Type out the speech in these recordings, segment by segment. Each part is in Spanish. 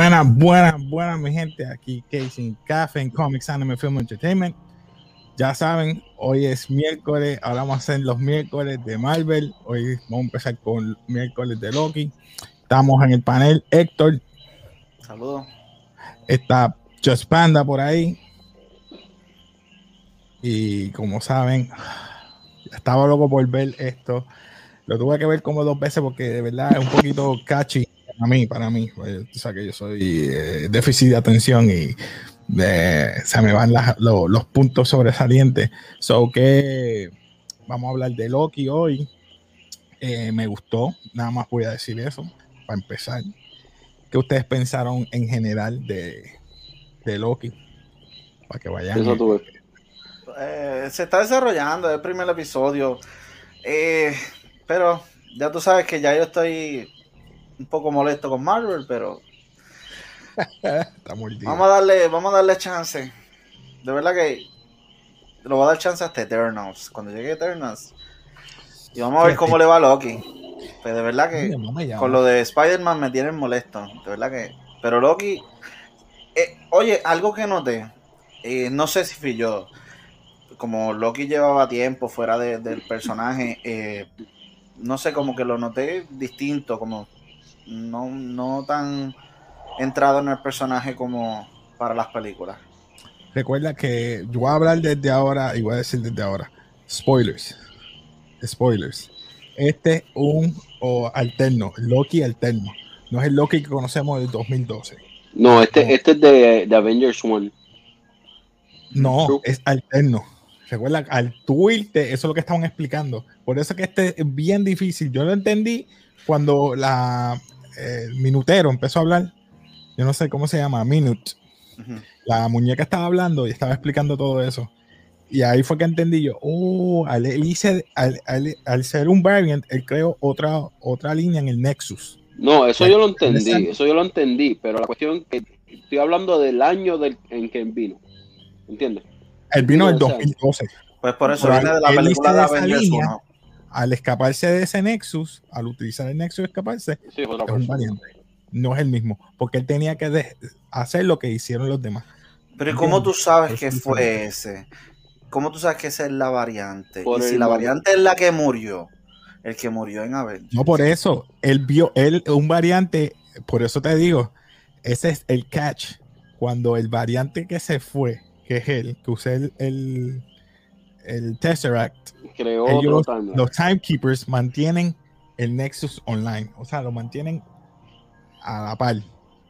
Buenas, buenas, buenas, mi gente. Aquí Casey Café en Comics Anime Film Entertainment. Ya saben, hoy es miércoles. Ahora vamos a hacer los miércoles de Marvel. Hoy vamos a empezar con miércoles de Loki. Estamos en el panel. Héctor. Saludos. Está Just Panda por ahí. Y como saben, estaba loco por ver esto. Lo tuve que ver como dos veces porque de verdad es un poquito catchy para mí, para mí. Pues, o sea que yo soy eh, déficit de atención y se me van los puntos sobresalientes. So que vamos a hablar de Loki hoy. Eh, me gustó, nada más voy a decir eso para empezar. ¿Qué ustedes pensaron en general de, de Loki? Para que vayan. Eso tuve. Eh, se está desarrollando el primer episodio. Eh, pero ya tú sabes que ya yo estoy un poco molesto con Marvel, pero vamos a darle, vamos a darle chance. De verdad que lo voy a dar chance hasta Eternals. Cuando llegue Eternals. Y vamos a ver cómo le va a Loki. Pues de verdad que con lo de Spider-Man me tienen molesto. De verdad que. Pero Loki. Eh, oye, algo que noté. Eh, no sé si fui yo. Como Loki llevaba tiempo fuera del personaje. Eh, no sé, como que lo noté distinto, como no, no tan entrado en el personaje como para las películas. Recuerda que yo voy a hablar desde ahora y voy a decir desde ahora. Spoilers. Spoilers. Este es un alterno, Loki alterno. No es el Loki que conocemos del 2012. No, este, este es de, de Avengers 1. No, es alterno. Recuerda, al tú eso es lo que estaban explicando. Por eso que este es bien difícil. Yo lo entendí cuando la el minutero empezó a hablar. Yo no sé cómo se llama, Minute. La muñeca estaba hablando y estaba explicando todo eso. Y ahí fue que entendí yo, oh, al, al, ser un variant, él creó otra, otra línea en el Nexus. No, eso yo lo entendí, eso yo lo entendí, pero la cuestión que estoy hablando del año del, en que vino, ¿entiendes? Él vino en 2012. Pues por eso viene de la película de Avengers Al escaparse de ese Nexus, al utilizar el Nexus escaparse, es un variante. No es el mismo, porque él tenía que hacer lo que hicieron los demás. Pero ¿cómo tú sabes que fue ese? ¿Cómo tú sabes que esa es la variante? y si la variante es la que murió, el que murió en Avengers. No, por eso, él vio, él, un variante, por eso te digo, ese es el catch. Cuando el variante que se fue que es él, que usé el, el, el Tesseract, ellos, los Timekeepers mantienen el Nexus online, o sea, lo mantienen a la par.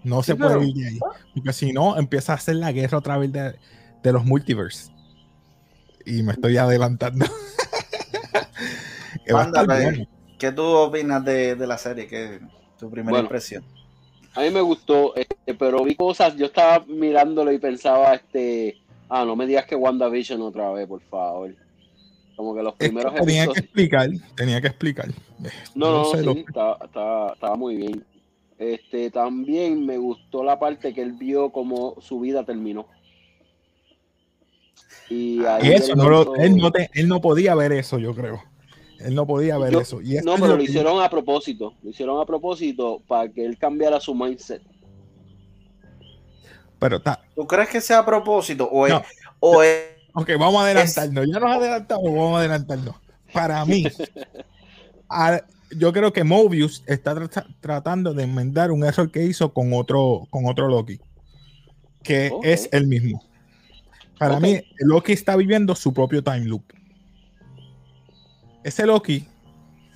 No se puede ir de ahí, porque si no, empieza a hacer la guerra otra vez de, de los multiverse. Y me estoy adelantando. ¿Qué tú opinas de, de, la serie? ¿Qué tu primera impresión? A mí me gustó, este, pero vi cosas, yo estaba mirándolo y pensaba, este, Ah, no me digas que WandaVision otra vez, por favor. Como que los primeros Tenía que explicar, tenía que explicar. No, no, sí, estaba, muy bien. Este, también me gustó la parte que él vio como su vida terminó. Y, eso, no él, no él no podía ver eso, yo creo. Él no podía ver eso. Y no, pero lo, hicieron a propósito. Lo hicieron a propósito para que él cambiara su mindset. Pero está. ¿Tú crees que sea a propósito? O es, o Ok, vamos a adelantarnos. Ya nos adelantamos, vamos a adelantarnos. Para mí, yo creo que Mobius está tratando de enmendar un error que hizo con otro, con otro Loki, que es el mismo. Para mí, Loki está viviendo su propio time loop. Ese Loki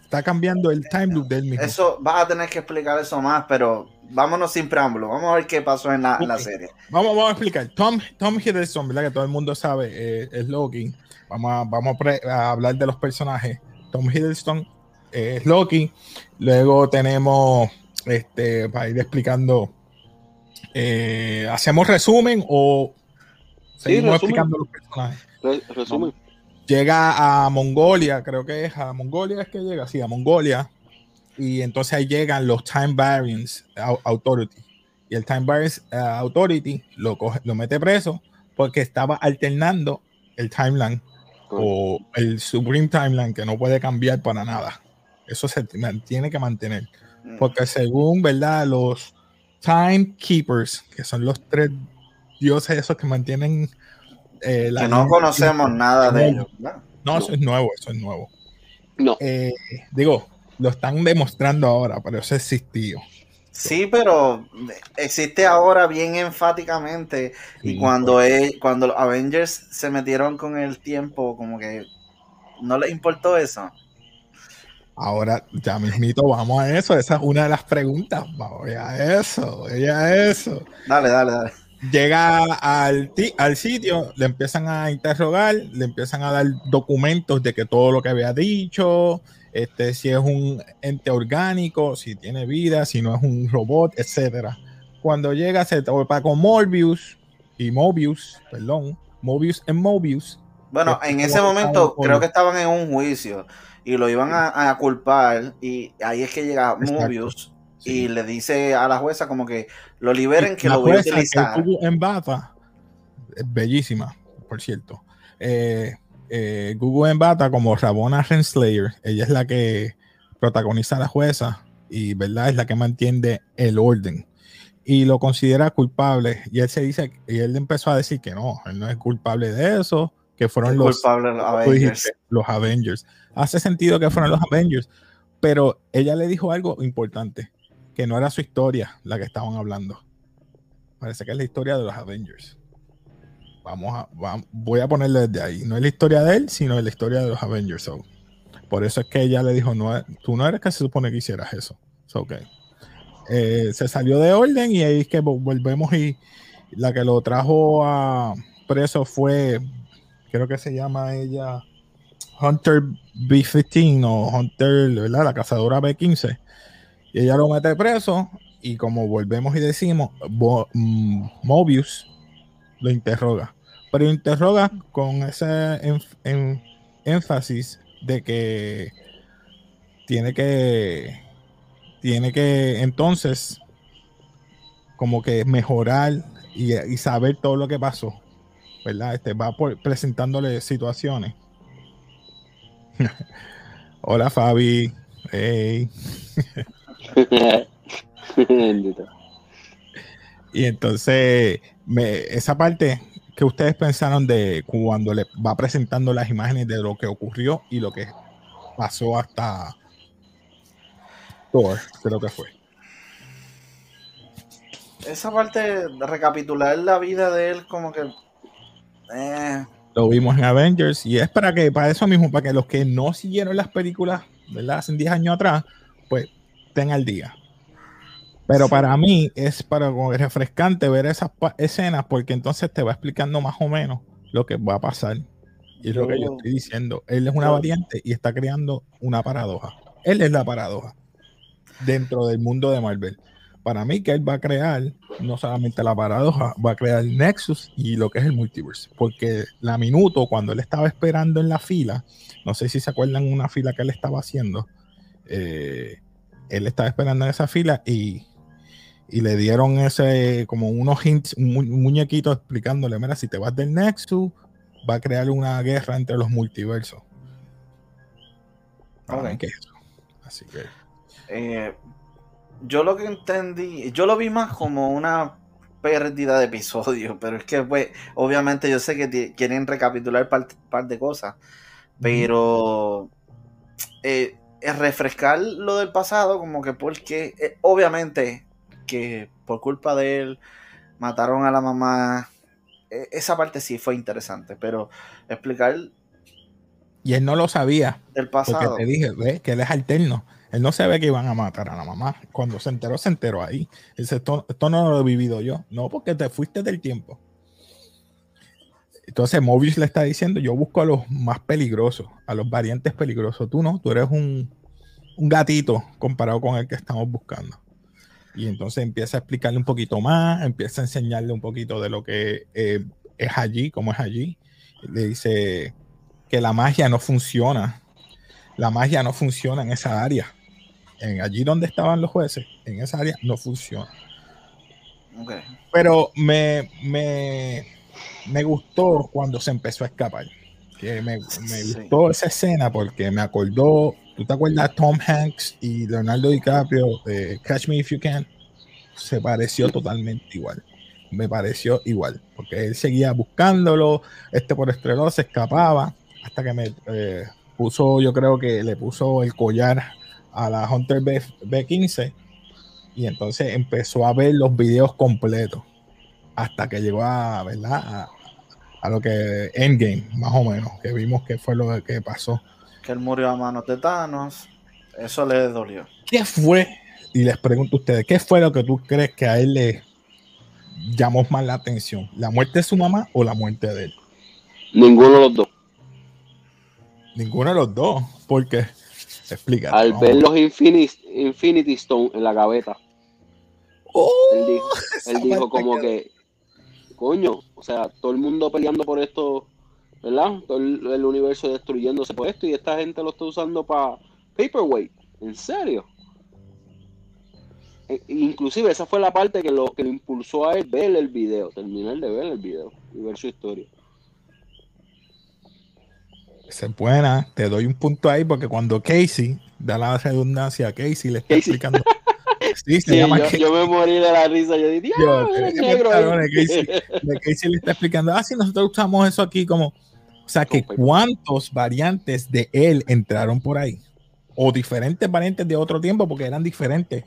está cambiando el time loop del mismo. Eso vas a tener que explicar eso más, pero vámonos sin preámbulo. Vamos a ver qué pasó en la, serie. Vamos, vamos, a explicar. Tom, Tom Hiddleston, ¿verdad? Que todo el mundo sabe, eh, es Loki. Vamos, a, vamos a, hablar de los personajes. Tom Hiddleston es Loki. Luego tenemos, este, para ir explicando, eh, ¿hacemos resumen o seguimos explicando los personajes? resumen. Llega a Mongolia, creo que es a Mongolia, es que llega, sí, a Mongolia y entonces ahí llegan los Time Variance Authority. Y el Time Variance eh, Authority lo, coge, lo mete preso porque estaba alternando el timeline o el Supreme Timeline que no puede cambiar para nada. Eso se tiene que mantener. Mm. Porque según, ¿verdad? Los Timekeepers, que son los tres dioses esos que mantienen eh, que no conocemos nada de ellos. No, eso es nuevo, eso es nuevo. No. Eh, digo, lo están demostrando ahora, pero eso existió. Sí, pero existe ahora bien enfáticamente. y cuando, es, cuando los Avengers se metieron con el tiempo, como que no les importó eso. Ahora, ya mismito, vamos a eso. Esa es una de las preguntas. Vamos a eso, a eso. Dale, dale, dale. Llega al, al sitio, le empiezan a interrogar, le empiezan a dar documentos de que todo lo que había dicho, este, si es un ente orgánico, si tiene vida, si no es un robot, etcétera. Cuando llega, se topa con Morbius y Mobius, perdón, Mobius en Mobius. Bueno, en ese momento creo que estaban en un juicio y lo iban a, culpar y ahí es que llega Mobius y le dice a la jueza como que lo liberen, que lo voy a utilizar. en Bata, bellísima, por cierto. Eh, eh, Google en Bata como Rabona Renslayer, ella es la que protagoniza a la jueza y verdad es la que mantiene el orden y lo considera culpable y él se dice y él empezó a decir que no, él no es culpable de eso, que fueron los, los Avengers. Hace sentido que fueron los Avengers, pero ella le dijo algo importante que no era su historia la que estaban hablando. Parece que es la historia de los Avengers. Vamos a, voy a ponerle desde ahí. No es la historia de él, sino la historia de los Avengers. por eso es que ella le dijo, no, tú no eres que se supone que hicieras eso. okay. Eh, se salió de orden y ahí es que volvemos y la que lo trajo a preso fue, creo que se llama ella Hunter B15 o Hunter, ¿verdad? La cazadora B15 y ella lo mete preso y como volvemos y decimos, mm, Mobius lo interroga. Pero interroga con ese énfasis de que tiene que tiene que entonces como que mejorar y, saber todo lo que pasó. ¿Verdad? Este va presentándole situaciones. Hola Fabi. Hey. y entonces, esa parte que ustedes pensaron de cuando le va presentando las imágenes de lo que ocurrió y lo que pasó hasta Thor, creo que fue. Esa parte de recapitular la vida de él, como que. Eh. Lo vimos en Avengers y es para que, para eso mismo, para que los que no siguieron las películas, ¿verdad? Hace 10 años atrás, pues estén al día. Pero para mí es para refrescante ver esas escenas porque entonces te va explicando más o menos lo que va a pasar. Y es lo que yo estoy diciendo. Él es una variante y está creando una paradoja. Él es la paradoja dentro del mundo de Marvel. Para mí que él va a crear no solamente la paradoja, va a crear el Nexus y lo que es el multiverse. Porque la minuto, cuando él estaba esperando en la fila, no sé si se acuerdan una fila que él estaba haciendo, eh, él estaba esperando en esa fila y y le dieron ese, como unos hints, un, muñequito explicándole, mira, si te vas del Nexus, va a crear una guerra entre los multiversos. ¿Qué es eso? Así que... Eh, yo lo que entendí, yo lo vi más como una pérdida de episodio, pero es que pues, obviamente yo sé que quieren recapitular un par, de cosas, pero eh, refrescar lo del pasado, como que porque eh, obviamente que por culpa de él mataron a la mamá. E, esa parte sí fue interesante, pero explicar. Y él no lo sabía. El pasado. Porque te dije, ve, que él es alterno. Él no sabe que iban a matar a la mamá. Cuando se enteró, se enteró ahí. Dice, esto, no lo he vivido yo. No, porque te fuiste del tiempo. Entonces Mobius le está diciendo, yo busco a los más peligrosos, a los variantes peligrosos. Tú no, tú eres un, un gatito comparado con el que estamos buscando. Y entonces empieza a explicarle un poquito más, empieza a enseñarle un poquito de lo que eh, es allí, cómo es allí. Le dice que la magia no funciona. La magia no funciona en esa área. En allí donde estaban los jueces, en esa área no funciona. Pero me, me, me, gustó cuando se empezó a escapar. Que me, me gustó esa escena porque me acordó ¿Tú te acuerdas Tom Hanks y Leonardo DiCaprio Catch Me If You Can? se pareció totalmente igual. Me pareció igual, porque él seguía buscándolo, este por estrelado se escapaba, hasta que me eh, puso, yo creo que le puso el collar a la Hunter B, B15 y entonces empezó a ver los videos completos hasta que llegó a, ¿verdad? A, lo que Endgame, más o menos, que vimos que fue lo que pasó. Que él murió a manos de Thanos, eso le dolió. ¿Qué fue? Y les pregunto a ustedes, ¿qué fue lo que tú crees que a él le llamó más la atención? ¿La muerte de su mamá o la muerte de él? Ninguno de los dos. Ninguno de los dos, porque explica. Al ver los Infinity, Infinity Stone en la gaveta. Oh, él dijo, como que, coño, o sea, todo el mundo peleando por esto, ¿verdad? Todo el, universo destruyéndose por esto y esta gente lo está usando para paperweight. ¿En serio? E, inclusive esa fue la parte que lo que le impulsó a él ver el video, terminar de ver el video y ver su historia. Esa es buena, te doy un punto ahí porque cuando Casey, da la redundancia a Casey, le está explicando. Sí, se llama yo, yo, me morí de la risa. Yo dije, yo, negro. Casey, Casey le está explicando, ah, sí, nosotros usamos eso aquí como. O sea, que cuántos variantes de él entraron por ahí. O diferentes variantes de otro tiempo, porque eran diferentes.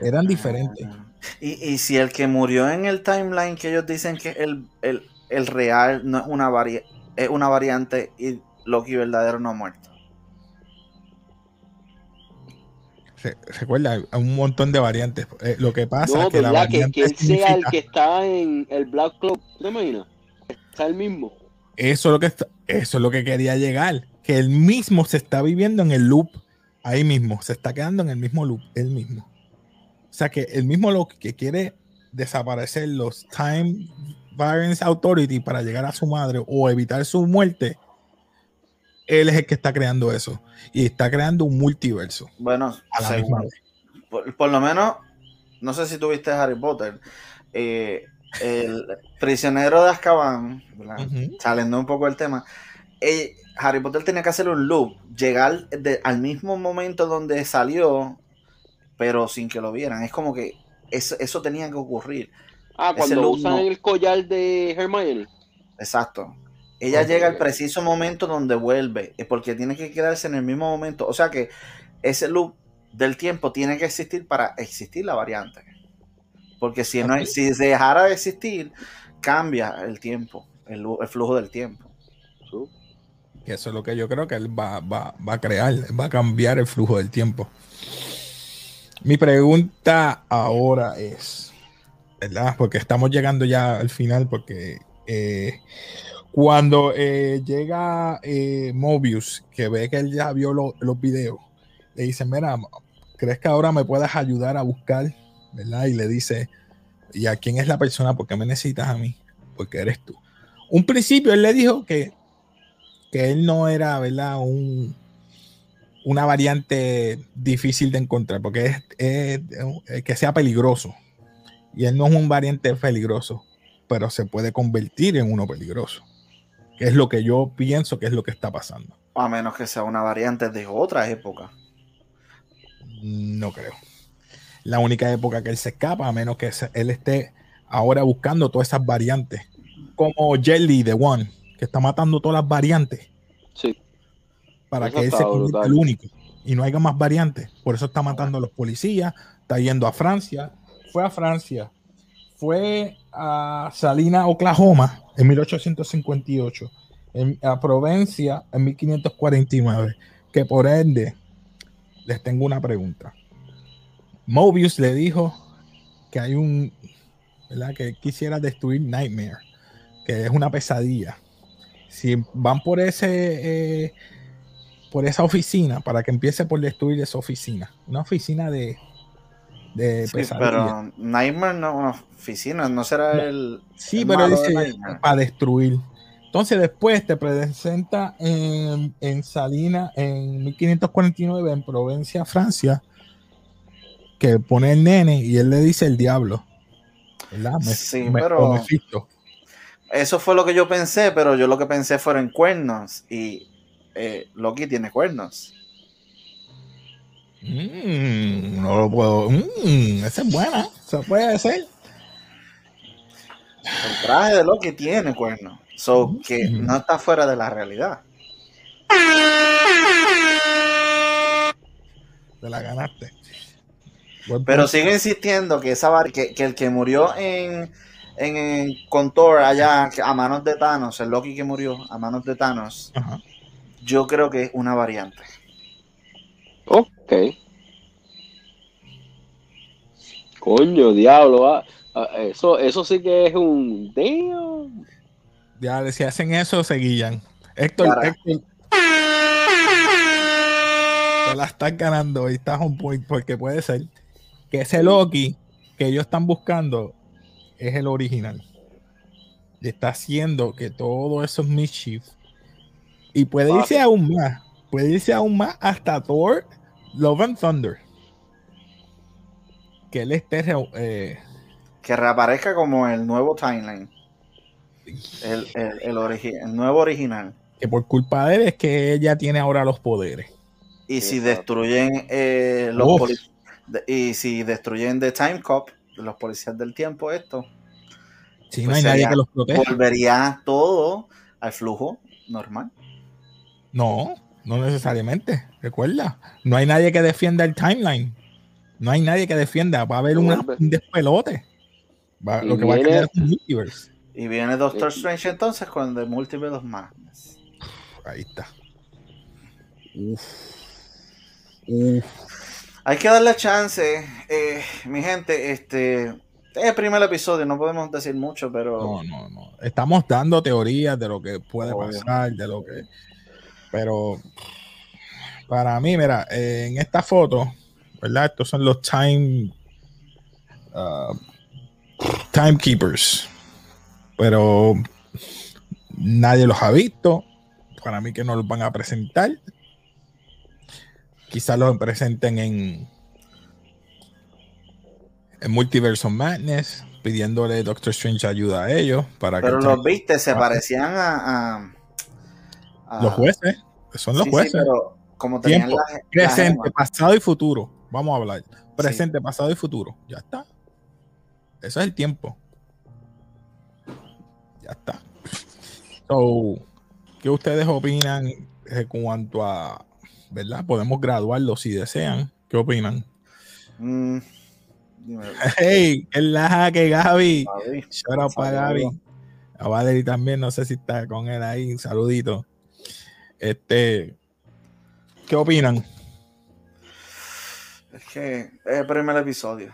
Eran diferentes. Ah, y, y, si el que murió en el timeline que ellos dicen que el, el, el real no es una variante es una variante y Loki verdadero no ha muerto. recuerda, hay un montón de variantes. Eh, lo que pasa es que la variante que, él sea el que está en el Black Club, ¿te imaginas? Está el mismo. Eso es lo que eso es lo que quería llegar, que él mismo se está viviendo en el loop ahí mismo, se está quedando en el mismo loop, él mismo. O sea que el mismo Loki que quiere desaparecer los time Variance Authority para llegar a su madre o evitar su muerte, él es el que está creando eso. Y está creando un multiverso. Bueno, Por, lo menos, no sé si tuviste Harry Potter. Eh, el prisionero de Azkaban, saliendo un poco el tema, eh, Harry Potter tenía que hacer un loop, llegar al mismo momento donde salió, pero sin que lo vieran. Es como que eso, eso tenía que ocurrir. Ah, cuando usan el collar de Hermione. Exacto. Ella llega al preciso momento donde vuelve, porque tiene que quedarse en el mismo momento. O sea que ese loop del tiempo tiene que existir para existir la variante. Porque si, no, si dejara de existir, cambia el tiempo, el, flujo del tiempo. Y eso es lo que yo creo que él va, va, va a crear, va a cambiar el flujo del tiempo. Mi pregunta ahora es, ¿verdad? Porque estamos llegando ya al final, porque eh, cuando eh, llega eh, Mobius, que ve que él ya vio los videos, le dice, mira, ¿crees que ahora me puedas ayudar a buscar? ¿Verdad? Y le dice, ¿y a quién es la persona? ¿Por qué me necesitas a mí? Porque eres tú. Un principio él le dijo que, que él no era, ¿verdad? Un, una variante difícil de encontrar, porque es que sea peligroso, y él no es un variante peligroso, pero se puede convertir en uno peligroso. Que es lo que yo pienso que es lo que está pasando. A menos que sea una variante de otra época. No creo. La única época que él se escapa, a menos que él esté ahora buscando todas esas variantes. Como Jelly de One, que está matando todas las variantes. Sí. Para que él se convierta el único. Y no haya más variantes. Por eso está matando a los policías, está yendo a Francia, fue a Francia, fue a Salina, Oklahoma, en 1858, en, a Provencia en 1549, que por ende, les tengo una pregunta. Mobius le dijo que hay un, ¿verdad? Que quisiera destruir Nightmare, que es una pesadilla. Si van por ese, eh, por esa oficina, para que empiece por destruir esa oficina, una oficina de pero Nightmare no una oficina, no será el. Sí, pero dice para destruir. Entonces después te presenta en, en Salina en 1549 en Provencia, Francia, que pone el nene y él le dice el diablo. ¿Verdad? sí, pero eso fue lo que yo pensé, pero yo lo que pensé fueron cuernos y eh, Loki tiene cuernos. Mm, no lo puedo. Mm, esa es buena. Eso puede ser. El traje de lo que tiene, cuerno. So, que mm. no está fuera de la realidad. Te la ganaste. Pero sigo insistiendo que esa que, que el que murió en, en, Contor allá a manos de Thanos, el Loki que murió a manos de Thanos, yo creo que es una variante. Ok. Coño, diablo, ah, ah, eso, eso sí que es un damn. Ya, si hacen eso, seguían. Héctor, Héctor. Te la estás ganando y estás un point porque puede ser que ese Loki que ellos están buscando es el original. Y está haciendo que todos esos mischief y puede irse aún más, puede irse aún más hasta Thor Love and Thunder. Que él esté eh, que reaparezca como el nuevo timeline. El, el, nuevo original. Que por culpa de él es que ella tiene ahora los poderes. Y si destruyen eh, los y si destruyen The Time Cop, los policías del tiempo, esto. Si no pues hay nadie que los proteja. Volvería todo al flujo normal. No, no necesariamente. Recuerda, no hay nadie que defienda el timeline. No hay nadie que defienda. Va a haber un despelote. lo que va a quedar es un multiverse. Y viene Doctor Strange entonces con The Multiverse of Madness. Ahí está. Uf. Uf. Hay que darle chance, eh, mi gente. Este es el primer episodio, no podemos decir mucho, pero. No, no, no. Estamos dando teorías de lo que puede pasar, de lo que. Pero para mí, mira, en esta foto, ¿verdad? Estos son los time. Uh, timekeepers. Pero nadie los ha visto. Para mí que no los van a presentar quizás los presenten en, en Multiverse Madness, pidiéndole Doctor Strange ayuda a ellos. Para Pero los viste, se parecían a, Los jueces, son los jueces. pero como tenían presente, pasado y futuro. Vamos a hablar. Presente, pasado y futuro. Ya está. Eso es el tiempo. Ya está. So, ¿qué ustedes opinan en cuanto a ¿verdad? Podemos graduarlo si desean. ¿Qué opinan? Mm, hey, es la que Gaby. Shout out para Gaby. A Valerie también, no sé si está con él ahí. Un saludito. Este, ¿qué opinan? Es que es el primer episodio.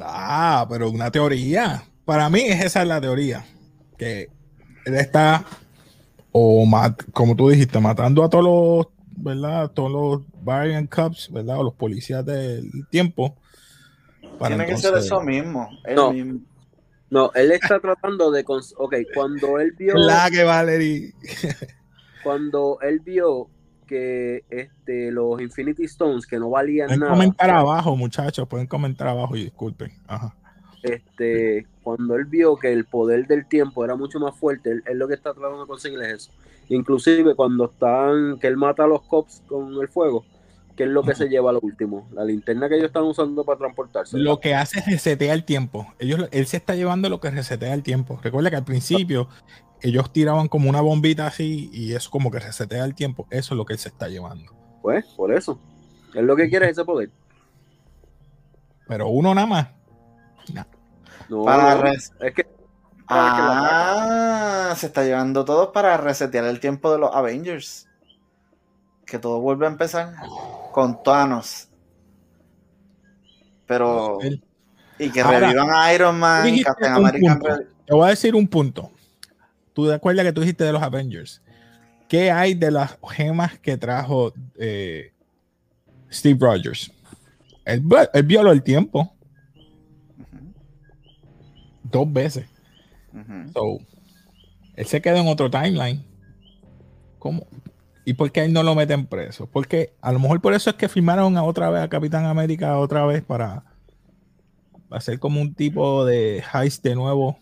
Ah, pero una teoría. Para mí esa es la teoría. Que él está, o como tú dijiste, matando a todos los ¿verdad? Todos los Variant Cups, ¿verdad? O los policías del tiempo. Tiene que ser eso mismo. no. No, él está tratando de. Ok, cuando él vio. La que Valerie. cuando él vio que este, los Infinity Stones, que no valían pueden nada. comentar abajo, muchachos, pueden comentar abajo y disculpen. Ajá. Este, cuando él vio que el poder del tiempo era mucho más fuerte, él, él lo que está tratando de conseguir es eso. Inclusive cuando están, que él mata a los cops con el fuego, que es lo que se lleva a lo último, la linterna que ellos están usando para transportarse. Lo que hace es resetear el tiempo. Ellos, él se está llevando lo que resetea el tiempo. Recuerda que al principio ellos tiraban como una bombita así y eso como que resetea el tiempo. Eso es lo que él se está llevando. Pues, por eso. Es lo que quiere ese poder. Pero uno nada más. No, para es que Ah, se está llevando todo para resetear el tiempo de los Avengers. Que todo vuelve a empezar con Thanos. Pero. Y que revivan a Iron Man y Captain America. Te voy a decir un punto. Tú te acuerdas que tú dijiste de los Avengers. ¿Qué hay de las gemas que trajo eh, Steve Rogers? Él, él violó el tiempo. Dos veces él se queda en otro timeline. ¿Cómo? ¿Y por qué él no lo meten preso? Porque a lo mejor por eso es que firmaron a otra vez a Capitán América otra vez para hacer como un tipo de heist de nuevo,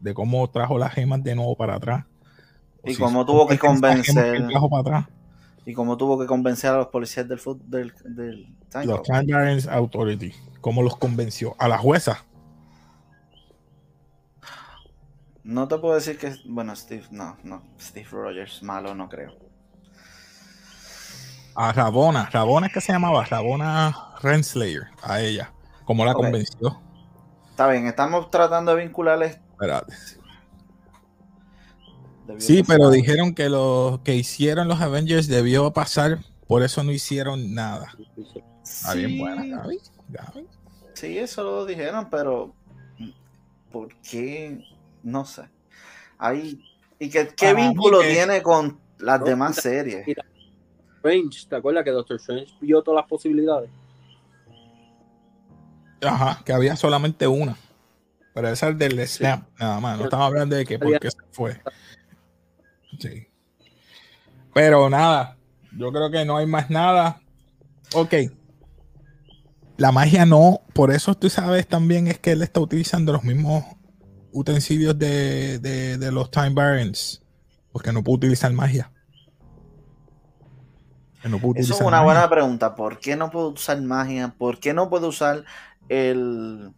de cómo trajo las gemas de nuevo para atrás. Y cómo tuvo que convencer. ¿Y cómo tuvo que convencer a los policías del del, del Los Time Authority. ¿Cómo los convenció? A la jueza. No te puedo decir que. Bueno, Steve, no, no. Steve Rogers, malo, no creo. A Rabona, Rabona es que se llamaba, Rabona Renslayer, a ella. ¿Cómo la convenció? Está bien, estamos tratando de vincularles. Espérate. Sí, pero dijeron que lo que hicieron los Avengers debió pasar, por eso no hicieron nada. Está bien buena, Gaby. Sí, eso lo dijeron, pero ¿por qué? No sé. Ahí, ¿Y qué, qué vínculo tiene con las demás series? Strange, ¿te acuerdas que Doctor Strange vio todas las posibilidades? Ajá, que había solamente una. Pero esa es del Snap, nada más. No estamos hablando de que por qué se fue. Sí. Pero nada, yo creo que no hay más nada. Ok. La magia no, por eso tú sabes también es que él está utilizando los mismos utensilios de, de, los Time Barons, porque no puedo utilizar magia. Eso es una buena pregunta. ¿Por qué no puedo usar magia? ¿Por qué no puedo usar el,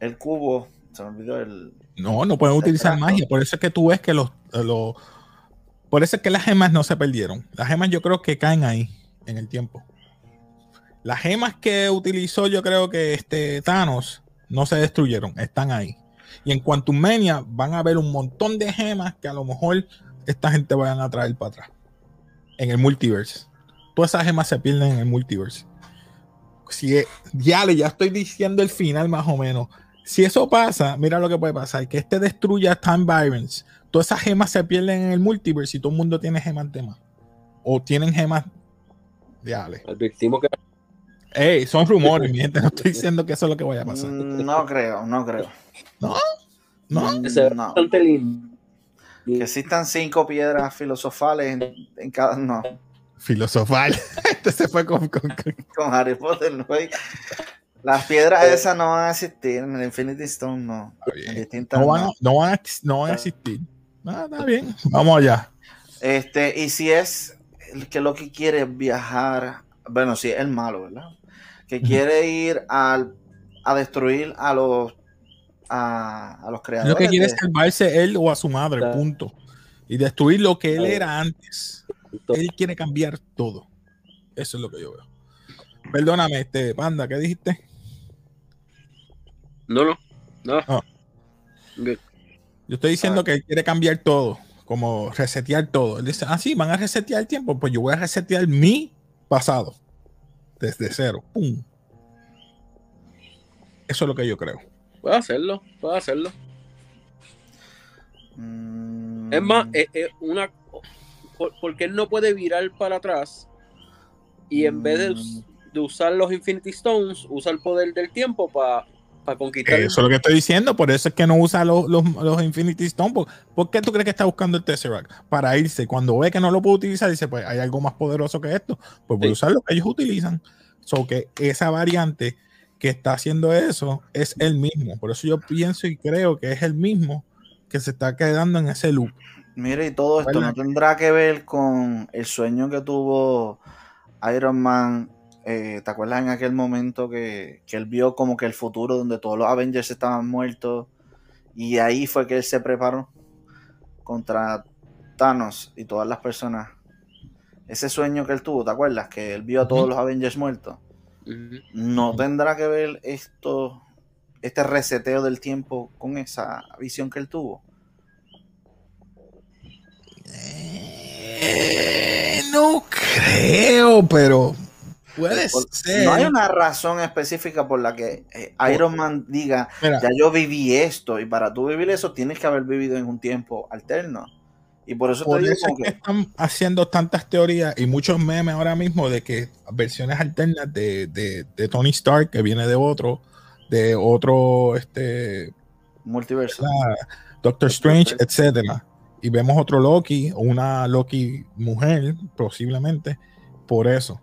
el cubo? Se me olvidó el. No, no pueden utilizar magia. Por eso es que tú ves que los, los. Por eso es que las gemas no se perdieron. Las gemas yo creo que caen ahí en el tiempo. Las gemas que utilizó, yo creo que este Thanos no se destruyeron, están ahí. Y en Quantum Mania van a haber un montón de gemas que a lo mejor esta gente vayan a traer para atrás. En el multiverse. Todas esas gemas se pierden en el multiverse. Si le ya estoy diciendo el final más o menos. Si eso pasa, mira lo que puede pasar. Que este destruya Time Byrons. Todas esas gemas se pierden en el multiverse y todo el mundo tiene gemas de más. O tienen gemas de Ale. que Ey, son rumores, mi gente. No estoy diciendo que eso es lo que vaya a pasar. Mm, no creo, no creo. No, no, mm, no. Que existan cinco piedras filosofales en, cada. No. Filosofal. este se fue con, con, con Harry Potter, ¿no? Las piedras eh. esas no van a existir en el Infinity Stone, no. No van, a, no, van a, no van a existir. Ah, está bien, vamos allá. Este, y si es que lo que quiere viajar, bueno, si es el malo, ¿verdad? Que quiere ir al, a destruir a los a, los creadores. Lo que quiere es salvarse él o a su madre, punto. Y destruir lo que él era antes. Él quiere cambiar todo. Eso es lo que yo veo. Perdóname, este Panda, ¿qué dijiste? No, no, no. Ah. Yo estoy diciendo ah. que él quiere cambiar todo, como resetear todo. Él dice, ah, sí, van a resetear el tiempo. Pues yo voy a resetear mi pasado. Desde cero. ¡Pum! Eso es lo que yo creo. Puedo hacerlo, puedo hacerlo. Mm. Es más, es, una. Porque él no puede virar para atrás y en vez de, mm. usar los Infinity Stones, usa el poder del tiempo para conquistar. Eso es lo que estoy diciendo, por eso es que no usa los, Infinity Stones. ¿Por, qué tú crees que está buscando el Tesseract? Para irse. Cuando ve que no lo puede utilizar, dice: Pues hay algo más poderoso que esto. Pues voy a usar lo que ellos utilizan. So que esa variante que está haciendo eso es el mismo. Por eso yo pienso y creo que es el mismo que se está quedando en ese loop. Mire, y todo esto no tendrá que ver con el sueño que tuvo Iron Man. Eh, ¿Te acuerdas en aquel momento que, él vio como que el futuro donde todos los Avengers estaban muertos? Y ahí fue que él se preparó contra Thanos y todas las personas. Ese sueño que él tuvo, ¿te acuerdas? Que él vio a todos los Avengers muertos. ¿No tendrá que ver esto, este reseteo del tiempo con esa visión que él tuvo? Eh, no creo, pero puede ser. No hay una razón específica por la que eh, Iron Man diga, ya yo viví esto, y para tú vivir eso tienes que haber vivido en un tiempo alterno. Y por eso, te que... están haciendo tantas teorías y muchos memes ahora mismo de que versiones alternas de, Tony Stark, que viene de otro, de otro este multiverso. Doctor Strange, etcétera. Y vemos otro Loki, o una Loki mujer, posiblemente, por eso.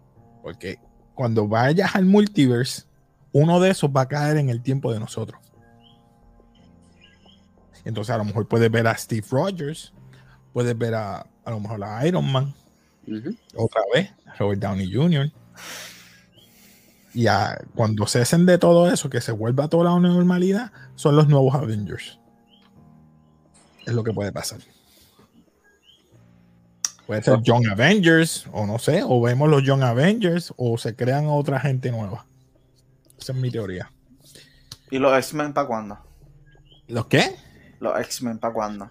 Porque cuando vayas al multiverse, uno de esos va a caer en el tiempo de nosotros. Entonces a lo mejor puedes ver a Steve Rogers, puedes ver a, a lo mejor a Iron Man Otra vez, Robert Downey Jr. Y cuando cesen de todo eso, que se vuelva toda la normalidad, son los nuevos Avengers. Es lo que puede pasar. Puede ser Young Avengers, o no sé, o vemos los Young Avengers, o se crean otra gente nueva. Esa es mi teoría. ¿Y los X-Men para cuándo? ¿Los qué? Los X-Men para cuándo?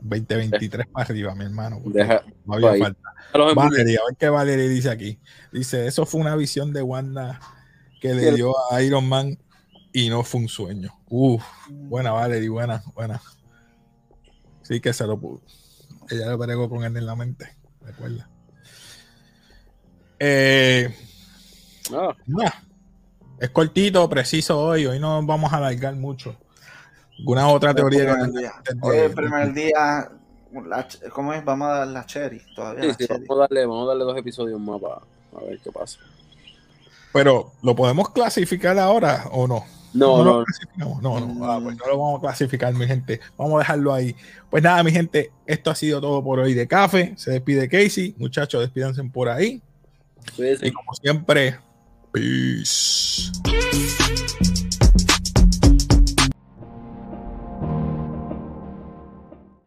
2023 para arriba, mi hermano. no había falta. Valerie, a ver qué Valerie dice aquí. Dice, eso fue una visión de Wanda que le dio a Iron Man y no fue un sueño. Uf, buena Valerie, buena, buena. Sí que se lo pudo. Ella lo pegó con él en la mente, recuerda. Eh, ah. Es cortito, preciso hoy. Hoy no vamos a alargar mucho. ¿Alguna otra teoría? Hoy el primer día, ¿cómo es? Vamos a dar la cherry todavía. Sí, vamos, a darle, vamos a darle dos episodios más para, ver qué pasa. Pero, ¿lo podemos clasificar ahora o no? No, no. No, no, no, ah, pues no lo vamos a clasificar, mi gente. Vamos a dejarlo ahí. Pues nada, mi gente, esto ha sido todo por hoy de café. Se despide Casey. Muchachos, despídanse por ahí. Y como siempre, peace.